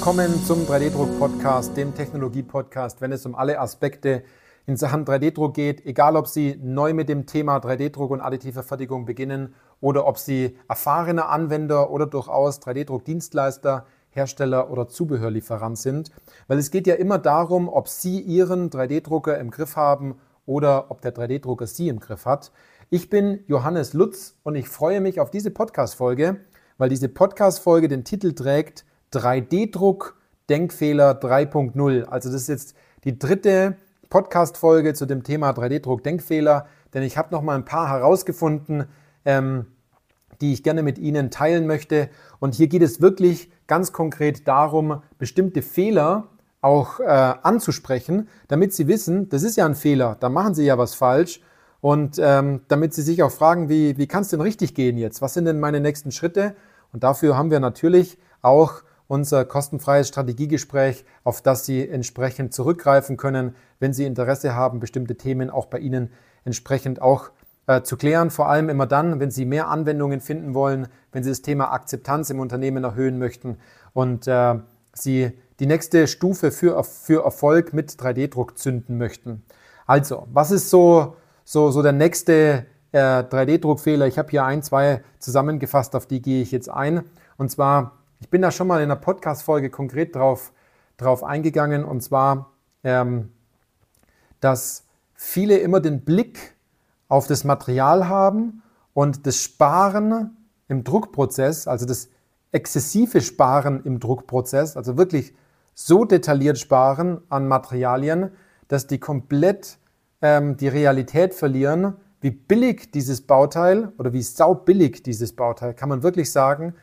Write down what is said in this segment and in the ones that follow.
Willkommen zum 3D-Druck-Podcast, dem Technologie-Podcast, wenn es um alle Aspekte in Sachen 3D-Druck geht, egal ob Sie neu mit dem Thema 3D-Druck und additive Fertigung beginnen oder ob Sie erfahrene Anwender oder durchaus 3D-Druck-Dienstleister, Hersteller oder Zubehörlieferant sind. Weil es geht ja immer darum, ob Sie Ihren 3D-Drucker im Griff haben oder ob der 3D-Drucker Sie im Griff hat. Ich bin Johannes Lutz und ich freue mich auf diese Podcast-Folge, weil diese Podcast-Folge den Titel trägt 3D-Druck Denkfehler 3.0. Also das ist jetzt die dritte Podcast-Folge zu dem Thema 3D-Druck Denkfehler, denn ich habe noch mal ein paar herausgefunden, ähm, die ich gerne mit Ihnen teilen möchte. Und hier geht es wirklich ganz konkret darum, bestimmte Fehler auch äh, anzusprechen, damit Sie wissen, das ist ja ein Fehler, da machen Sie ja was falsch. Und ähm, damit Sie sich auch fragen, wie, wie kann es denn richtig gehen jetzt? Was sind denn meine nächsten Schritte? Und dafür haben wir natürlich auch unser kostenfreies Strategiegespräch, auf das Sie entsprechend zurückgreifen können, wenn Sie Interesse haben, bestimmte Themen auch bei Ihnen entsprechend auch äh, zu klären. Vor allem immer dann, wenn Sie mehr Anwendungen finden wollen, wenn Sie das Thema Akzeptanz im Unternehmen erhöhen möchten und äh, Sie die nächste Stufe für, für Erfolg mit 3D-Druck zünden möchten. Also, was ist so, so, so der nächste äh, 3D-Druckfehler? Ich habe hier ein, zwei zusammengefasst, auf die gehe ich jetzt ein. Und zwar ich bin da schon mal in einer Podcast-Folge konkret drauf, drauf eingegangen. Und zwar, ähm, dass viele immer den Blick auf das Material haben und das Sparen im Druckprozess, also das exzessive Sparen im Druckprozess, also wirklich so detailliert sparen an Materialien, dass die komplett ähm, die Realität verlieren, wie billig dieses Bauteil oder wie saubillig dieses Bauteil, kann man wirklich sagen,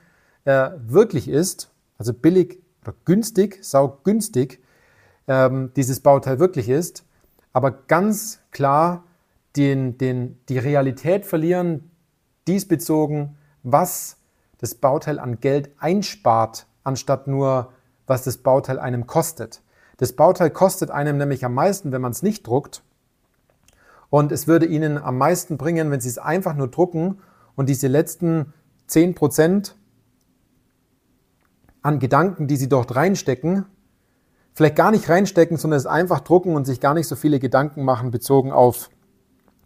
äh, wirklich ist, also billig oder günstig, saugünstig, ähm, dieses Bauteil wirklich ist, aber ganz klar den, den, die Realität verlieren, diesbezogen, was das Bauteil an Geld einspart, anstatt nur, was das Bauteil einem kostet. Das Bauteil kostet einem nämlich am meisten, wenn man es nicht druckt. Und es würde Ihnen am meisten bringen, wenn Sie es einfach nur drucken und diese letzten 10% an Gedanken, die sie dort reinstecken, vielleicht gar nicht reinstecken, sondern es einfach drucken und sich gar nicht so viele Gedanken machen bezogen auf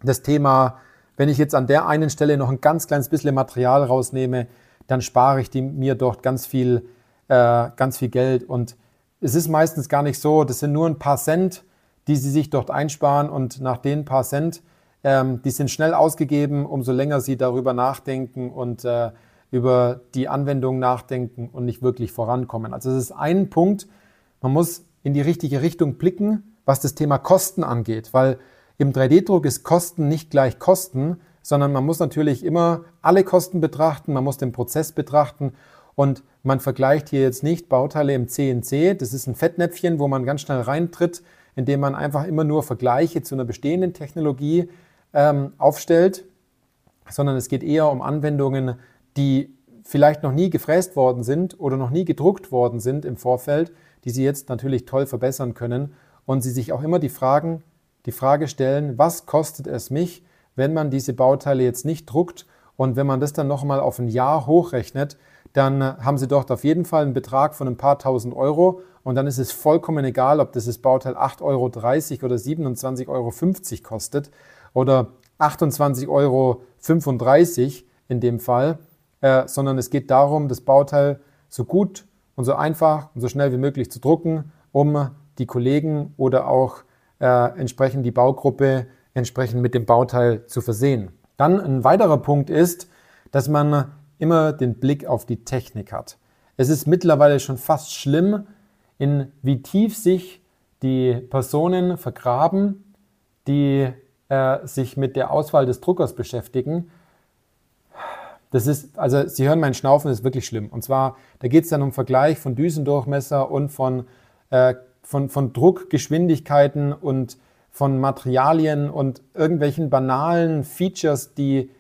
das Thema, wenn ich jetzt an der einen Stelle noch ein ganz kleines bisschen Material rausnehme, dann spare ich die, mir dort ganz viel, äh, ganz viel Geld. Und es ist meistens gar nicht so, das sind nur ein paar Cent, die sie sich dort einsparen und nach den paar Cent, ähm, die sind schnell ausgegeben, umso länger sie darüber nachdenken und äh, über die Anwendung nachdenken und nicht wirklich vorankommen. Also es ist ein Punkt, man muss in die richtige Richtung blicken, was das Thema Kosten angeht, weil im 3D-Druck ist Kosten nicht gleich Kosten, sondern man muss natürlich immer alle Kosten betrachten, man muss den Prozess betrachten und man vergleicht hier jetzt nicht Bauteile im CNC, das ist ein Fettnäpfchen, wo man ganz schnell reintritt, indem man einfach immer nur Vergleiche zu einer bestehenden Technologie ähm, aufstellt, sondern es geht eher um Anwendungen, die vielleicht noch nie gefräst worden sind oder noch nie gedruckt worden sind im Vorfeld, die Sie jetzt natürlich toll verbessern können und Sie sich auch immer die, Fragen, die Frage stellen, was kostet es mich, wenn man diese Bauteile jetzt nicht druckt? Und wenn man das dann nochmal auf ein Jahr hochrechnet, dann haben Sie dort auf jeden Fall einen Betrag von ein paar tausend Euro. Und dann ist es vollkommen egal, ob das Bauteil 8,30 Euro oder 27,50 Euro kostet oder 28,35 Euro in dem Fall äh, sondern es geht darum, das Bauteil so gut und so einfach und so schnell wie möglich zu drucken, um die Kollegen oder auch äh, entsprechend die Baugruppe entsprechend mit dem Bauteil zu versehen. Dann ein weiterer Punkt ist, dass man immer den Blick auf die Technik hat. Es ist mittlerweile schon fast schlimm, in wie tief sich die Personen vergraben, die äh, sich mit der Auswahl des Druckers beschäftigen das ist, also Sie hören meinen Schnaufen, das ist wirklich schlimm. Und zwar, da geht es dann um Vergleich von Düsendurchmesser und von, äh, von, von Druckgeschwindigkeiten und von Materialien und irgendwelchen banalen Features, die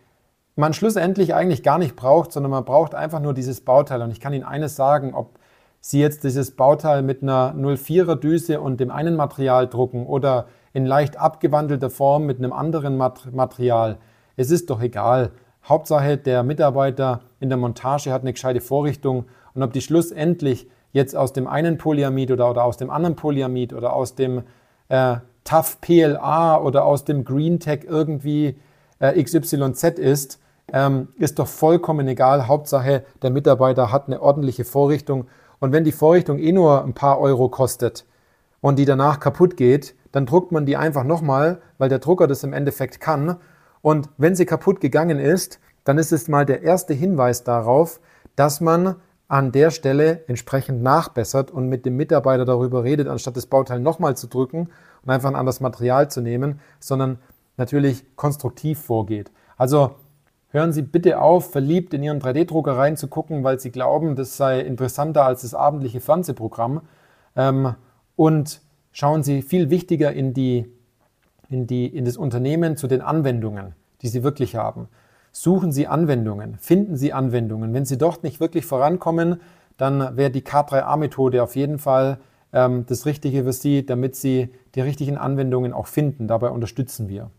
man schlussendlich eigentlich gar nicht braucht, sondern man braucht einfach nur dieses Bauteil. Und ich kann Ihnen eines sagen, ob Sie jetzt dieses Bauteil mit einer 04er Düse und dem einen Material drucken oder in leicht abgewandelter Form mit einem anderen Material. Es ist doch egal. Hauptsache, der Mitarbeiter in der Montage hat eine gescheite Vorrichtung und ob die schlussendlich jetzt aus dem einen Polyamid oder, oder aus dem anderen Polyamid oder aus dem äh, Tough PLA oder aus dem Green Tech irgendwie äh, XYZ ist, ähm, ist doch vollkommen egal. Hauptsache, der Mitarbeiter hat eine ordentliche Vorrichtung. Und wenn die Vorrichtung eh nur ein paar Euro kostet und die danach kaputt geht, dann druckt man die einfach nochmal, weil der Drucker das im Endeffekt kann. Und wenn sie kaputt gegangen ist, dann ist es mal der erste Hinweis darauf, dass man an der Stelle entsprechend nachbessert und mit dem Mitarbeiter darüber redet, anstatt das Bauteil nochmal zu drücken und einfach ein anderes Material zu nehmen, sondern natürlich konstruktiv vorgeht. Also hören Sie bitte auf, verliebt in Ihren 3D-Drucker reinzugucken, weil Sie glauben, das sei interessanter als das abendliche Fernsehprogramm. Ähm, und schauen Sie viel wichtiger in, die, in, die, in das Unternehmen zu den Anwendungen, die Sie wirklich haben. Suchen Sie Anwendungen, finden Sie Anwendungen. Wenn Sie dort nicht wirklich vorankommen, dann wäre die K3A-Methode auf jeden Fall ähm, das Richtige für Sie, damit Sie die richtigen Anwendungen auch finden. Dabei unterstützen wir.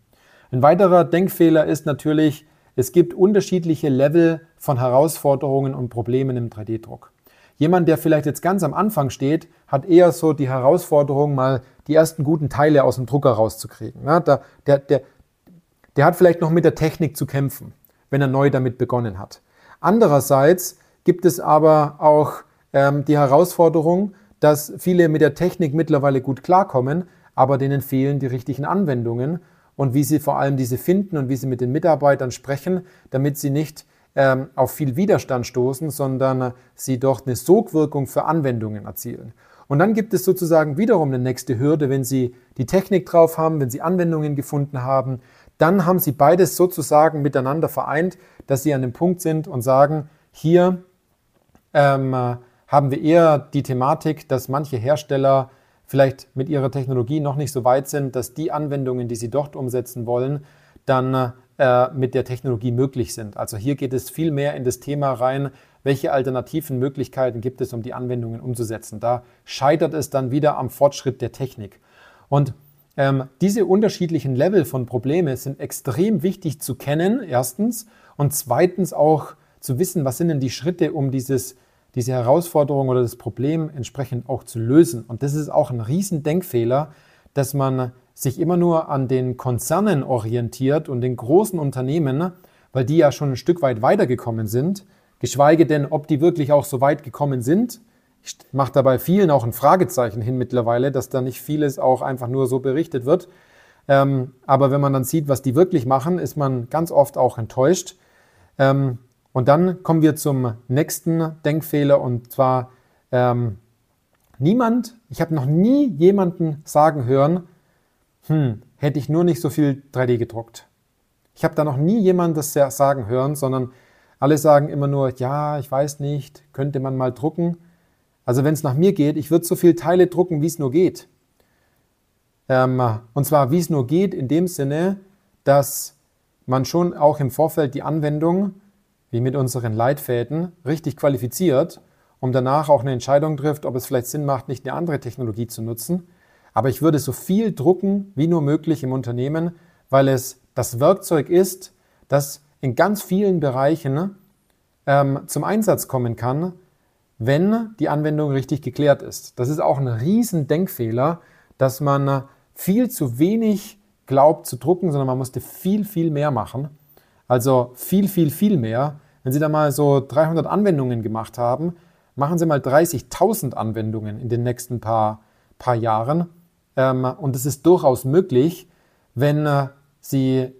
Ein weiterer Denkfehler ist natürlich, es gibt unterschiedliche Level von Herausforderungen und Problemen im 3D-Druck. Jemand, der vielleicht jetzt ganz am Anfang steht, hat eher so die Herausforderung, mal die ersten guten Teile aus dem Drucker rauszukriegen. Ja, der, der, der, der hat vielleicht noch mit der Technik zu kämpfen wenn er neu damit begonnen hat. Andererseits gibt es aber auch ähm, die Herausforderung, dass viele mit der Technik mittlerweile gut klarkommen, aber denen fehlen die richtigen Anwendungen und wie sie vor allem diese finden und wie sie mit den Mitarbeitern sprechen, damit sie nicht ähm, auf viel Widerstand stoßen, sondern sie dort eine Sogwirkung für Anwendungen erzielen. Und dann gibt es sozusagen wiederum eine nächste Hürde, wenn Sie die Technik drauf haben, wenn Sie Anwendungen gefunden haben, dann haben sie beides sozusagen miteinander vereint, dass sie an dem Punkt sind und sagen, hier ähm, haben wir eher die Thematik, dass manche Hersteller vielleicht mit ihrer Technologie noch nicht so weit sind, dass die Anwendungen, die sie dort umsetzen wollen, dann äh, mit der Technologie möglich sind. Also hier geht es viel mehr in das Thema rein, welche alternativen Möglichkeiten gibt es, um die Anwendungen umzusetzen. Da scheitert es dann wieder am Fortschritt der Technik. Und ähm, diese unterschiedlichen Level von Probleme sind extrem wichtig zu kennen, erstens, und zweitens auch zu wissen, was sind denn die Schritte, um dieses, diese Herausforderung oder das Problem entsprechend auch zu lösen. Und das ist auch ein Riesendenkfehler, dass man sich immer nur an den Konzernen orientiert und den großen Unternehmen, weil die ja schon ein Stück weit weitergekommen sind, geschweige denn, ob die wirklich auch so weit gekommen sind ich mache dabei vielen auch ein Fragezeichen hin mittlerweile, dass da nicht vieles auch einfach nur so berichtet wird. Ähm, aber wenn man dann sieht, was die wirklich machen, ist man ganz oft auch enttäuscht. Ähm, und dann kommen wir zum nächsten Denkfehler und zwar ähm, niemand, ich habe noch nie jemanden sagen hören, hm, hätte ich nur nicht so viel 3D gedruckt. Ich habe da noch nie jemanden das sagen hören, sondern alle sagen immer nur, ja, ich weiß nicht, könnte man mal drucken. Also wenn es nach mir geht, ich würde so viele Teile drucken, wie es nur geht. Ähm, und zwar, wie es nur geht, in dem Sinne, dass man schon auch im Vorfeld die Anwendung, wie mit unseren Leitfäden, richtig qualifiziert, um danach auch eine Entscheidung trifft, ob es vielleicht Sinn macht, nicht eine andere Technologie zu nutzen. Aber ich würde so viel drucken, wie nur möglich im Unternehmen, weil es das Werkzeug ist, das in ganz vielen Bereichen ähm, zum Einsatz kommen kann, wenn die Anwendung richtig geklärt ist. Das ist auch ein riesen Denkfehler, dass man viel zu wenig glaubt zu drucken, sondern man musste viel, viel mehr machen. Also viel, viel, viel mehr. Wenn Sie da mal so 300 Anwendungen gemacht haben, machen Sie mal 30.000 Anwendungen in den nächsten paar, paar Jahren. Ähm, und es ist durchaus möglich, wenn äh, Sie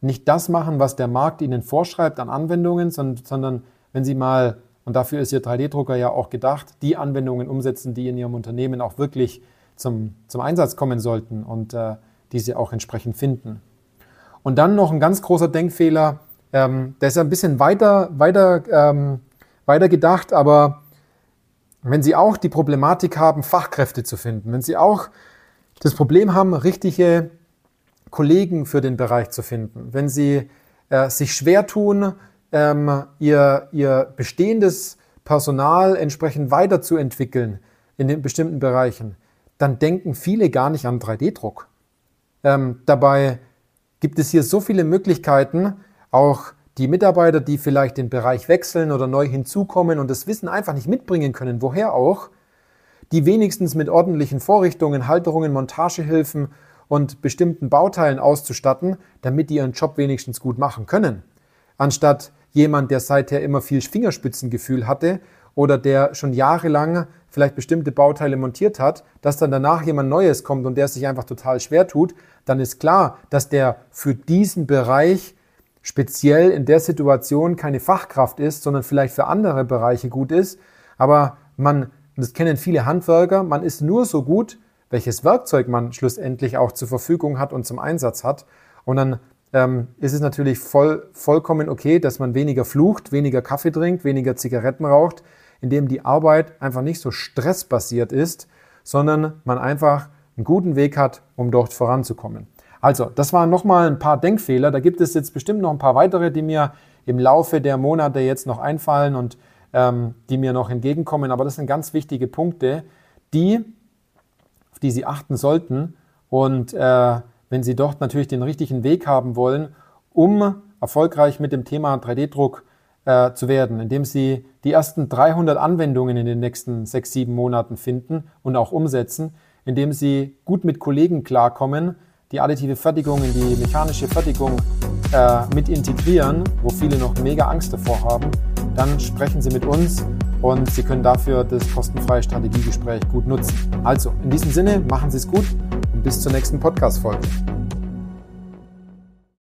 nicht das machen, was der Markt Ihnen vorschreibt an Anwendungen, sondern wenn Sie mal und dafür ist Ihr 3D-Drucker ja auch gedacht, die Anwendungen umsetzen, die in Ihrem Unternehmen auch wirklich zum, zum Einsatz kommen sollten und äh, die Sie auch entsprechend finden. Und dann noch ein ganz großer Denkfehler, ähm, der ist ein bisschen weiter, weiter, ähm, weiter gedacht, aber wenn Sie auch die Problematik haben, Fachkräfte zu finden, wenn Sie auch das Problem haben, richtige Kollegen für den Bereich zu finden, wenn Sie äh, sich schwer tun, ähm, ihr, ihr bestehendes Personal entsprechend weiterzuentwickeln in den bestimmten Bereichen, dann denken viele gar nicht an 3D-Druck. Ähm, dabei gibt es hier so viele Möglichkeiten, auch die Mitarbeiter, die vielleicht den Bereich wechseln oder neu hinzukommen und das Wissen einfach nicht mitbringen können, woher auch, die wenigstens mit ordentlichen Vorrichtungen, Halterungen, Montagehilfen und bestimmten Bauteilen auszustatten, damit die ihren Job wenigstens gut machen können. Anstatt jemand, der seither immer viel Fingerspitzengefühl hatte oder der schon jahrelang vielleicht bestimmte Bauteile montiert hat, dass dann danach jemand Neues kommt und der sich einfach total schwer tut, dann ist klar, dass der für diesen Bereich speziell in der Situation keine Fachkraft ist, sondern vielleicht für andere Bereiche gut ist. Aber man, das kennen viele Handwerker, man ist nur so gut, welches Werkzeug man schlussendlich auch zur Verfügung hat und zum Einsatz hat. Und dann ähm, ist es natürlich voll, vollkommen okay, dass man weniger flucht, weniger Kaffee trinkt, weniger Zigaretten raucht, indem die Arbeit einfach nicht so stressbasiert ist, sondern man einfach einen guten Weg hat, um dort voranzukommen. Also, das waren nochmal ein paar Denkfehler. Da gibt es jetzt bestimmt noch ein paar weitere, die mir im Laufe der Monate jetzt noch einfallen und ähm, die mir noch entgegenkommen. Aber das sind ganz wichtige Punkte, die, auf die Sie achten sollten. Und äh, wenn Sie dort natürlich den richtigen Weg haben wollen, um erfolgreich mit dem Thema 3D-Druck äh, zu werden, indem Sie die ersten 300 Anwendungen in den nächsten sechs, sieben Monaten finden und auch umsetzen, indem Sie gut mit Kollegen klarkommen, die additive Fertigung in die mechanische Fertigung äh, mit integrieren, wo viele noch mega Angst davor haben, dann sprechen Sie mit uns und Sie können dafür das kostenfreie Strategiegespräch gut nutzen. Also, in diesem Sinne, machen Sie es gut und bis zur nächsten Podcast-Folge.